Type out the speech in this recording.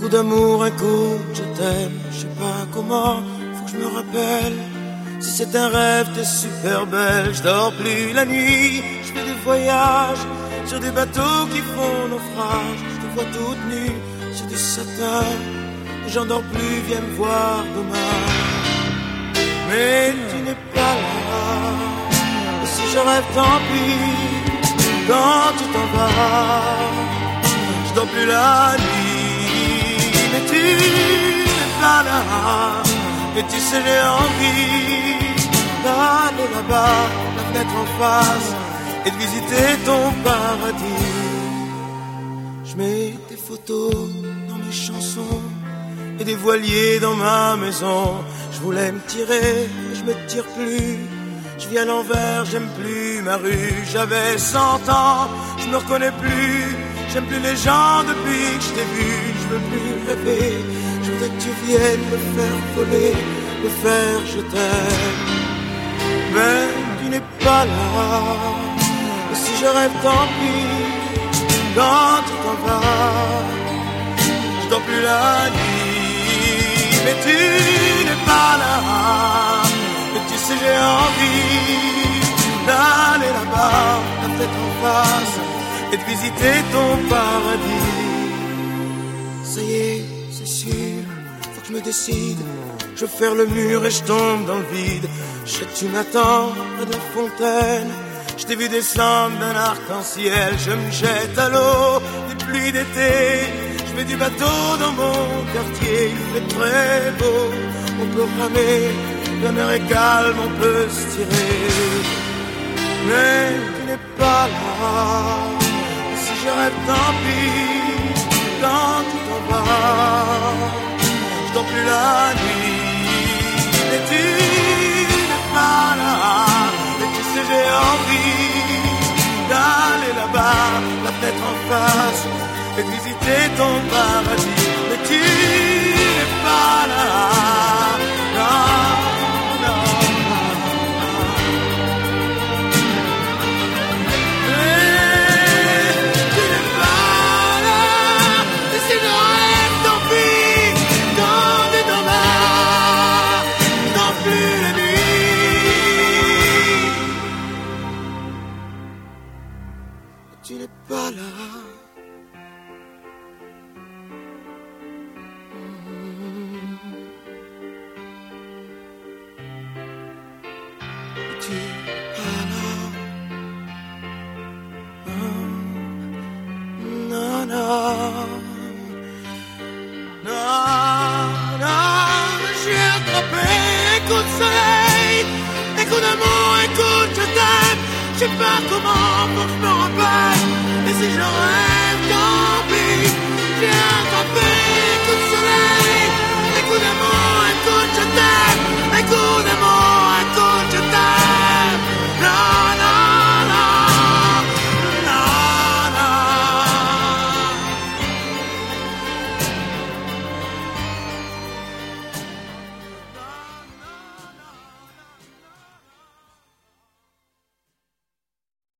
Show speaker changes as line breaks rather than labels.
coup d'amour, un coup, je t'aime, je sais pas comment, faut que je me rappelle. Si c'est un rêve, t'es super belle, je dors plus la nuit, je fais des voyages sur des bateaux qui font naufrage, je te vois toute nue sur du satin, j'en dors plus, viens me voir demain. Mais tu n'es pas là, et si je rêve, tant pis, quand tu t'en vas, je dors plus la nuit, mais tu n'es pas là. Et tu sais, j'ai envie d'aller là-bas, la fenêtre en face, et de visiter ton paradis. Je mets des photos dans mes chansons et des voiliers dans ma maison. Je voulais me tirer, mais je me tire plus. Je vis à l'envers, j'aime plus ma rue. J'avais 100 ans, je me reconnais plus. J'aime plus les gens depuis que je t'ai vu. Je veux plus rêver. Je voudrais que tu viennes me faire voler, me faire je t'aime. Mais tu n'es pas là. Et si je rêve, tant pis. Quand tu t'en vas, je dors plus la nuit. Mais tu n'es pas là. Et tu sais, j'ai envie d'aller là-bas, la tête en face, et de visiter ton paradis. Ça y est, c'est sûr, faut que je me décide. Je faire le mur et je tombe dans le vide. Je tu m'attends près de la fontaine. Je t'ai vu descendre d'un arc-en-ciel. Je me jette à l'eau des pluies d'été. Je mets du bateau dans mon quartier. Il fait très beau. On peut ramer. La mer est calme, on peut se tirer. Mais tu n'es pas là. Je rêve, tant pis. Quand tu t'en vas, je dors plus la nuit. Et tu n'es pas là. Et tu sais, j'ai envie d'aller là-bas, la fenêtre en face, et de visiter ton paradis. Mais tu je sais pas comment, faut que je me rappelle.